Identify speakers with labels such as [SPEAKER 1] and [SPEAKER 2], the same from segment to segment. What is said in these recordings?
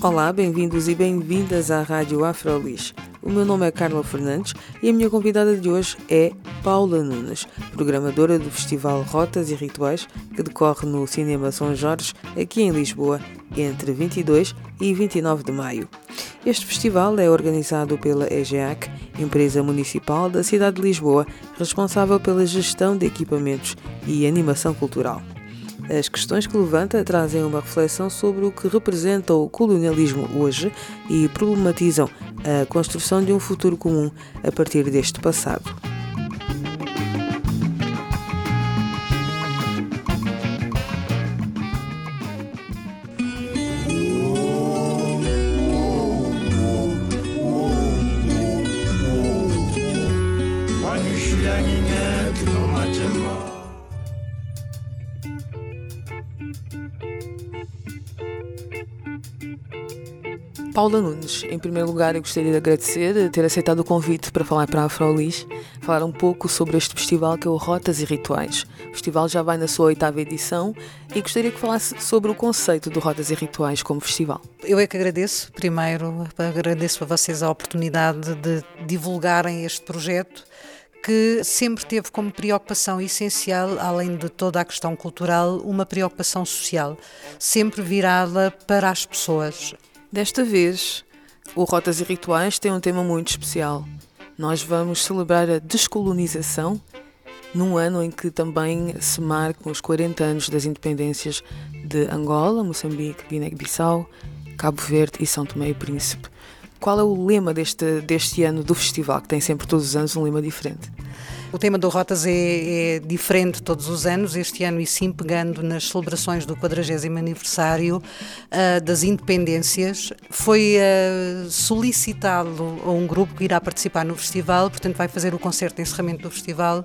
[SPEAKER 1] Olá, bem-vindos e bem-vindas à Rádio Afrolis. O meu nome é Carla Fernandes e a minha convidada de hoje é Paula Nunes, programadora do Festival Rotas e Rituais, que decorre no Cinema São Jorge, aqui em Lisboa, entre 22 e 29 de maio. Este festival é organizado pela EGEAC, empresa municipal da cidade de Lisboa, responsável pela gestão de equipamentos e animação cultural. As questões que levanta trazem uma reflexão sobre o que representa o colonialismo hoje e problematizam a construção de um futuro comum a partir deste passado. Paula Nunes, em primeiro lugar, eu gostaria de agradecer ter aceitado o convite para falar para a Afrolis, falar um pouco sobre este festival que é o Rotas e Rituais. O festival já vai na sua oitava edição e gostaria que falasse sobre o conceito do Rotas e Rituais como festival.
[SPEAKER 2] Eu é que agradeço, primeiro, agradeço a vocês a oportunidade de divulgarem este projeto que sempre teve como preocupação essencial, além de toda a questão cultural, uma preocupação social, sempre virada para as pessoas.
[SPEAKER 1] Desta vez, o Rotas e Rituais tem um tema muito especial. Nós vamos celebrar a descolonização num ano em que também se marcam os 40 anos das independências de Angola, Moçambique, Guiné-Bissau, Cabo Verde e São Tomé e Príncipe. Qual é o lema deste, deste ano do festival, que tem sempre todos os anos um lema diferente?
[SPEAKER 2] O tema do Rotas é, é, diferente todos os anos, este ano e sim pegando nas celebrações do 40 aniversário uh, das independências. Foi uh, solicitado a um grupo que irá participar no festival, portanto vai fazer o concerto de encerramento do festival,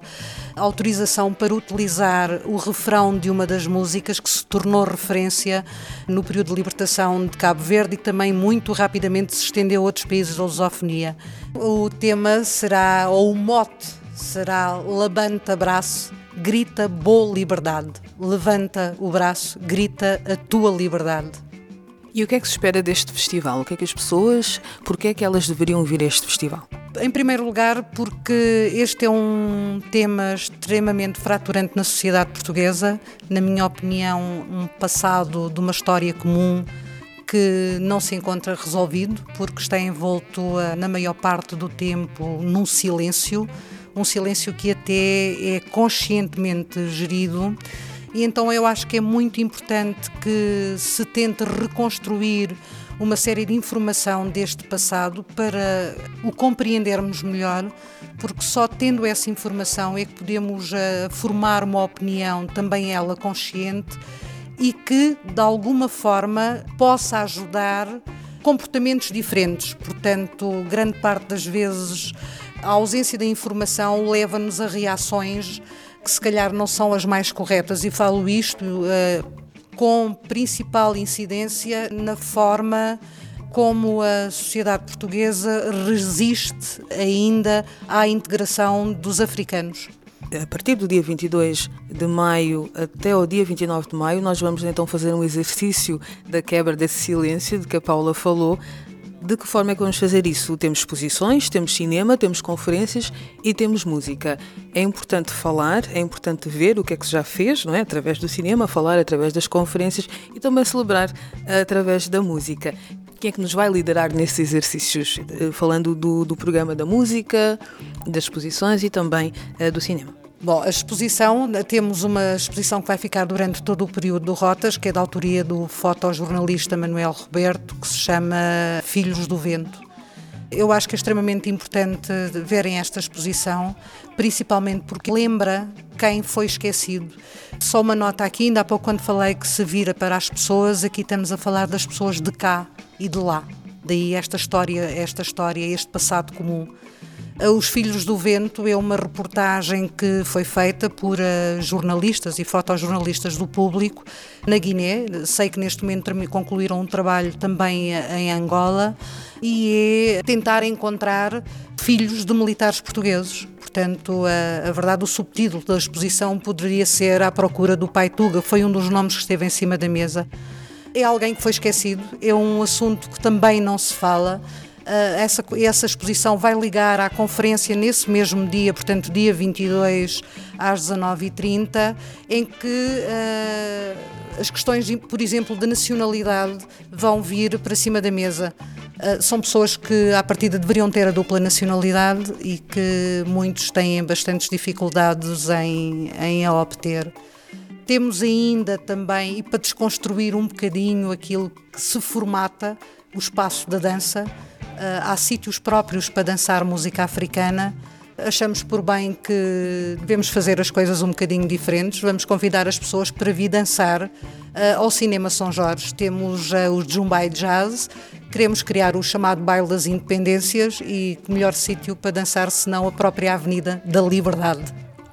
[SPEAKER 2] autorização para utilizar o refrão de uma das músicas que se tornou referência no período de libertação de Cabo Verde e que também muito rapidamente se estendeu a outros países da lusofonia. O tema será, ou o mote será levanta braço, grita boa liberdade. Levanta o braço, grita a tua liberdade.
[SPEAKER 1] E o que é que se espera deste festival? O que é que as pessoas, porque é que elas deveriam vir a este festival?
[SPEAKER 2] Em primeiro lugar, porque este é um tema extremamente fraturante na sociedade portuguesa. Na minha opinião, um passado de uma história comum que não se encontra resolvido, porque está envolto, na maior parte do tempo, num silêncio um silêncio que até é conscientemente gerido. E então eu acho que é muito importante que se tente reconstruir uma série de informação deste passado para o compreendermos melhor, porque só tendo essa informação é que podemos uh, formar uma opinião, também ela consciente, e que de alguma forma possa ajudar comportamentos diferentes. Portanto, grande parte das vezes a ausência da informação leva-nos a reações que se calhar não são as mais corretas e falo isto uh, com principal incidência na forma como a sociedade portuguesa resiste ainda à integração dos africanos.
[SPEAKER 1] A partir do dia 22 de maio até o dia 29 de maio, nós vamos então fazer um exercício da quebra desse silêncio de que a Paula falou, de que forma é que vamos fazer isso? Temos exposições, temos cinema, temos conferências e temos música. É importante falar, é importante ver o que é que se já fez, não é? Através do cinema, falar através das conferências e também celebrar através da música. Quem é que nos vai liderar nesses exercícios? Eh, falando do, do programa da música, das exposições e também uh, do cinema.
[SPEAKER 2] Bom, a exposição, temos uma exposição que vai ficar durante todo o período do Rotas, que é da autoria do fotojornalista Manuel Roberto, que se chama Filhos do Vento. Eu acho que é extremamente importante verem esta exposição, principalmente porque lembra quem foi esquecido. Só uma nota aqui, ainda há pouco quando falei que se vira para as pessoas, aqui estamos a falar das pessoas de cá e de lá. Daí esta história, esta história, este passado comum. Os Filhos do Vento é uma reportagem que foi feita por uh, jornalistas e fotojornalistas do público na Guiné. Sei que neste momento concluíram um trabalho também eh, em Angola e é tentar encontrar filhos de militares portugueses. Portanto, a, a, verdade, o subtítulo da exposição poderia ser À Procura do Pai Tuga, foi um dos nomes que esteve em cima da mesa. É alguém que foi esquecido, é um assunto que também não se fala. Uh, essa, essa exposição vai ligar à conferência nesse mesmo dia, portanto, dia 22 às 19h30, em que uh, as questões, por exemplo, de nacionalidade vão vir para cima da mesa. Uh, são pessoas que, à partida, deveriam ter a dupla nacionalidade e que muitos têm bastantes dificuldades em, em a obter. Temos ainda também, e para desconstruir um bocadinho aquilo que se formata, o espaço da dança. Uh, há sítios próprios para dançar música africana. Achamos por bem que devemos fazer as coisas um bocadinho diferentes. Vamos convidar as pessoas para vir dançar uh, ao Cinema São Jorge. Temos uh, o Jumbai Jazz, queremos criar o chamado Baile das Independências e que melhor sítio para dançar senão a própria Avenida da Liberdade.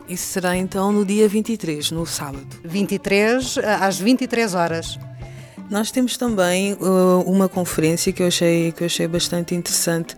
[SPEAKER 1] Isso será então no dia 23, no sábado.
[SPEAKER 2] 23 às 23 horas.
[SPEAKER 1] Nós temos também uh, uma conferência que eu, achei, que eu achei bastante interessante.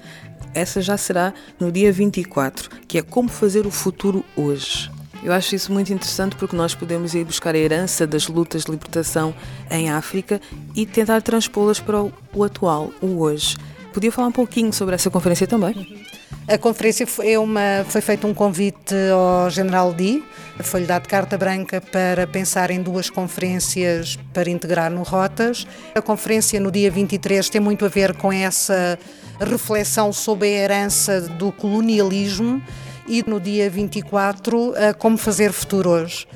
[SPEAKER 1] Essa já será no dia 24, que é Como Fazer o Futuro Hoje. Eu acho isso muito interessante porque nós podemos ir buscar a herança das lutas de libertação em África e tentar transpô-las para o atual, o hoje. Podia falar um pouquinho sobre essa conferência também?
[SPEAKER 2] A conferência foi, uma, foi feito um convite ao General Di, foi-lhe dado carta branca para pensar em duas conferências para integrar no Rotas. A conferência no dia 23 tem muito a ver com essa reflexão sobre a herança do colonialismo e no dia 24 como fazer futuro hoje.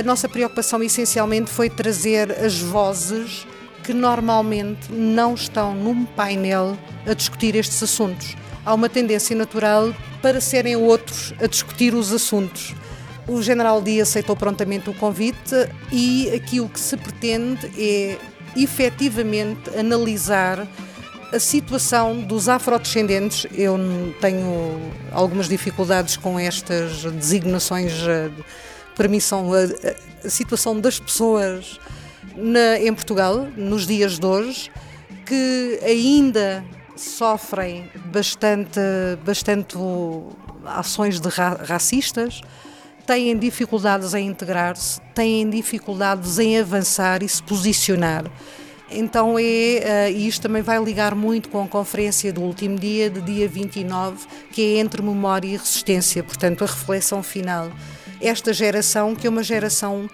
[SPEAKER 2] A nossa preocupação essencialmente foi trazer as vozes que normalmente não estão num painel a discutir estes assuntos há uma tendência natural para serem outros a discutir os assuntos. O General Di aceitou prontamente o convite e aqui o que se pretende é efetivamente analisar a situação dos afrodescendentes. Eu tenho algumas dificuldades com estas designações, eh, permissão, a, a situação das pessoas na, em Portugal, nos dias de hoje, que ainda sofrem bastante, bastante ações de ra racistas, têm dificuldades em integrar-se, têm dificuldades em avançar e se posicionar. Então é, uh, e isto também vai ligar muito com a conferência do último dia, de dia 29, que é entre memória e resistência, portanto a reflexão final. Esta geração, que é uma geração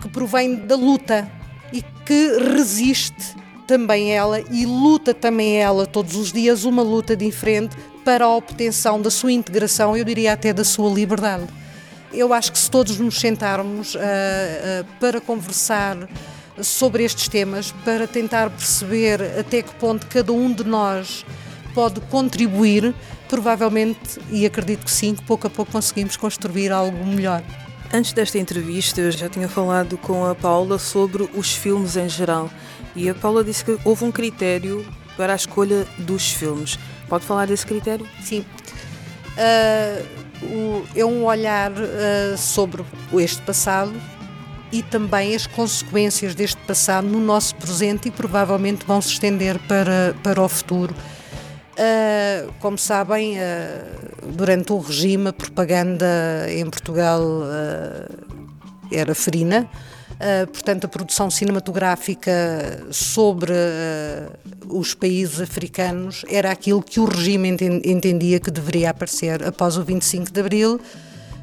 [SPEAKER 2] que provém da luta e que resiste também ela e luta também ela todos os dias uma luta diferente para a obtenção da sua integração, eu diria até da sua liberdade. Eu acho que se todos nos sentarmos uh, uh, para conversar sobre estes temas, para tentar perceber até que ponto cada um de nós pode contribuir, provavelmente, e acredito que sim, que pouco a pouco conseguimos construir algo melhor.
[SPEAKER 1] Antes desta entrevista, eu já tinha falado com a Paula sobre os filmes em geral. E a Paula disse que houve um critério para a escolha dos filmes. Pode falar desse critério?
[SPEAKER 2] Sim. Uh, o, é um olhar uh, sobre este passado e também as consequências deste passado no nosso presente e provavelmente vão se estender para, para o futuro. Uh, como sabem, durante o regime, a propaganda em Portugal era ferina portanto, a produção cinematográfica sobre uh, os países africanos era aquilo que o regime entendia que deveria aparecer após o 25 de Abril.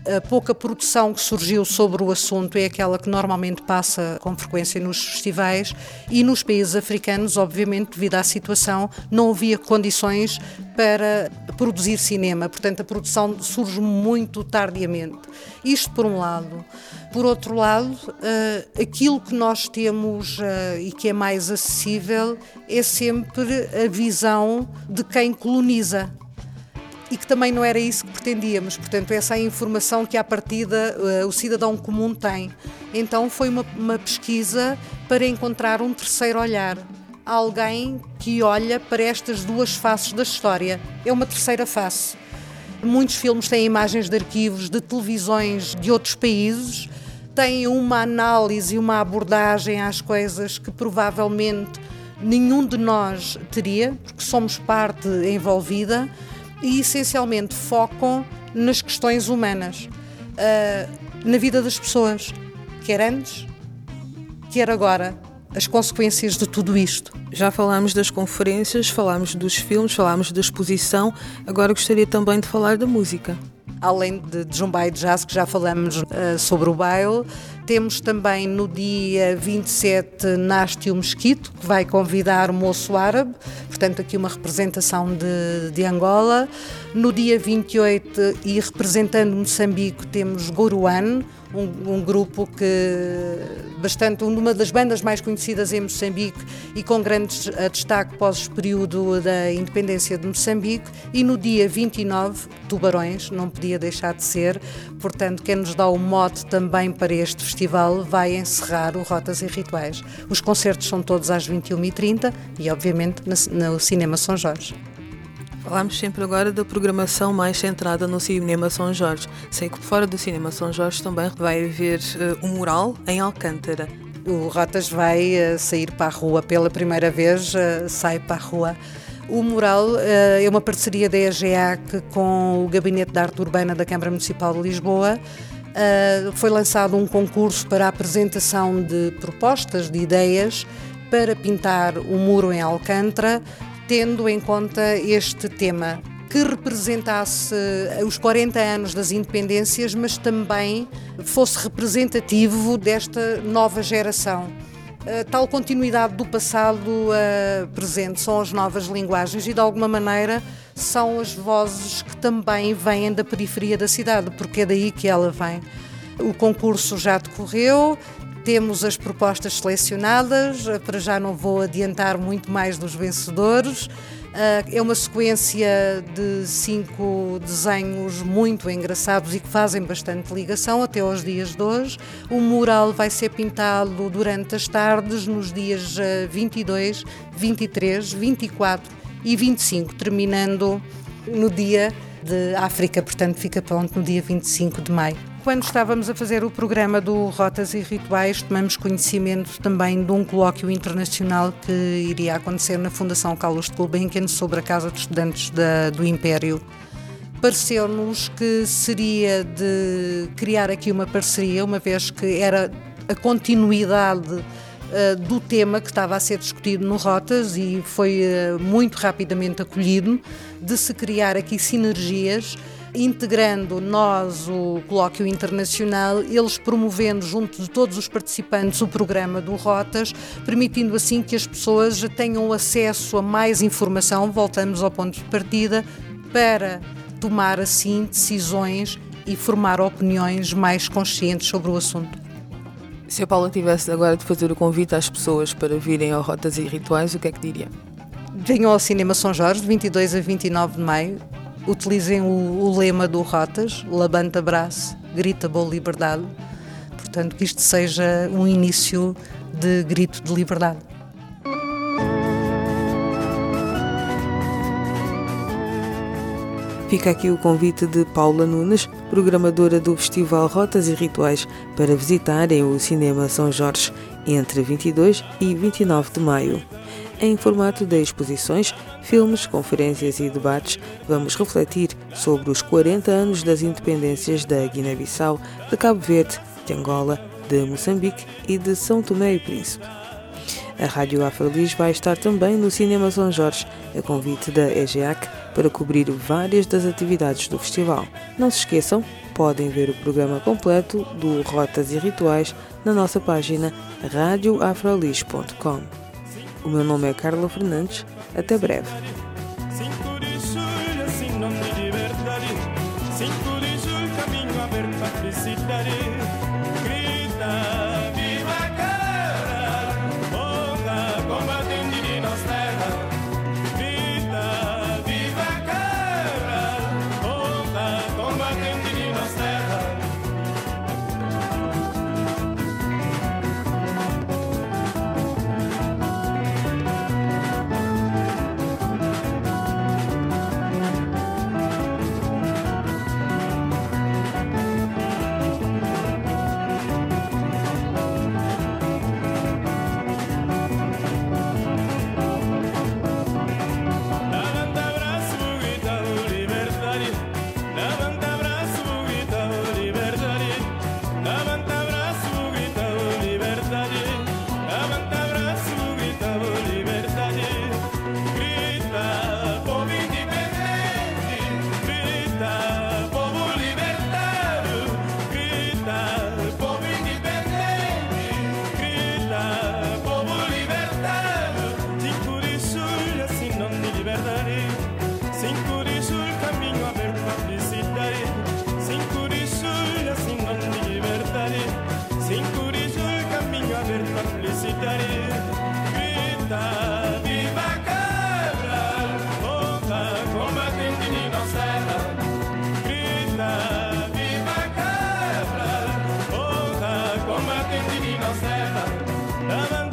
[SPEAKER 2] A pouca produção que surgiu sobre o assunto é aquela que normalmente passa com frequência nos festivais e nos países africanos, obviamente, devido à situação, não havia condições para produzir cinema, portanto, a produção surge muito tardiamente. Isto por um lado. Por outro lado, uh, aquilo que nós temos uh, e que é mais acessível é sempre a visão de quem coloniza e que também não era isso que pretendíamos. Portanto, essa é a informação que, à partida, uh, o cidadão comum tem. Então, foi uma, uma pesquisa para encontrar um terceiro olhar. Alguém que olha para estas duas faces da história. É uma terceira face. Muitos filmes têm imagens de arquivos de televisões de outros países, têm uma análise e uma abordagem às coisas que provavelmente nenhum de nós teria, porque somos parte envolvida e essencialmente focam nas questões humanas, uh, na vida das pessoas, quer antes, quer agora, as consequências de tudo isto.
[SPEAKER 1] Já falámos das conferências, falámos dos filmes, falámos da exposição, agora gostaria também de falar da música.
[SPEAKER 2] Além de, Jumbai de Jazz, que já falamos uh, sobre o baile, temos também no dia 27 Naste o Mesquito, que vai convidar o moço árabe, portanto, aqui uma representação de, de Angola. No dia 28, e representando Moçambique, temos Goruan, um, um, grupo que bastante uma das bandas mais conhecidas em Moçambique e com grande destaque pós-período da independência de Moçambique e no dia 29 Tubarões, não podia deixar de ser, portanto quem nos dá o mote também para este festival vai encerrar o Rotas e Rituais. Os concertos são todos às 21h30 e obviamente no Cinema São Jorge.
[SPEAKER 1] Falamos sempre agora da programação mais centrada no Cinema São Jorge. Sei que fora do Cinema São Jorge também vai haver uh, um mural em Alcântara.
[SPEAKER 2] O Rotas vai uh, sair para a rua pela primeira vez, uh, sai para a rua. O mural é uma parceria da EGEAC com o Gabinete de Arte Urbana da Câmara Municipal de Lisboa. foi lançado um concurso para a apresentação de propostas, de ideias para pintar o muro em Alcântara tendo em conta este tema que representasse os 40 anos das independências, mas também fosse representativo desta nova geração. A tal continuidade do passado uh, presente são as novas linguagens e, de alguma maneira, são as vozes que também vêm da periferia da cidade, porque é daí que ela vem. O concurso já decorreu, temos as propostas selecionadas, para já não vou adiantar muito mais dos vencedores. Ah, é uma sequência de cinco desenhos muito engraçados e que fazem bastante ligação até aos dias de hoje. O mural vai ser pintado durante as tardes, nos dias 22, 23, 24 e 25, terminando no dia de África, portanto fica pronto no dia 25 de maio. Quando estávamos a fazer o programa do Rotas e Rituais, tomamos conhecimento também de um colóquio internacional que iria acontecer na Fundação Carlos de Gulbenkian sobre a Casa de Estudantes da, do Império. Pareceu-nos que seria de criar aqui uma parceria, uma vez que era a continuidade uh, do tema que estava a ser discutido no Rotas e foi uh, muito rapidamente acolhido, de se criar aqui sinergias integrando nós o colóquio internacional, eles promovendo junto de todos os participantes o programa do Rotas, permitindo assim que as pessoas tenham acesso a mais informação, voltamos ao ponto de partida, para tomar assim decisões e formar opiniões mais conscientes sobre o assunto.
[SPEAKER 1] Se a Paula tivesse agora de fazer o convite às pessoas para virem ao Rotas e Rituais, o que é que diria?
[SPEAKER 2] Venham ao Cinema São Jorge, de 22 a 29 de maio utilizem o, o lema do Rotas, Labanta Braço, Grita Boa Liberdade. Portanto, que isto seja um início de grito de liberdade.
[SPEAKER 1] Fica aqui o convite de Paula Nunes, programadora do Festival Rotas e Rituais, para visitarem o Cinema São Jorge entre 22 e 29 de maio. Em formato de exposições, filmes, conferências e debates, vamos refletir sobre os 40 anos das independências da Guiné-Bissau, de Cabo Verde, de Angola, de Moçambique e de São Tomé e Príncipe. A Rádio Afrolis vai estar também no Cinema São Jorge, a convite da EGEAC, para cobrir várias das atividades do festival. Não se esqueçam,
[SPEAKER 3] podem ver o programa completo do Rotas e Rituais na nossa página radioafrolis.com. O meu nome é Carla Fernandes. Até breve.
[SPEAKER 1] Grita menina certa.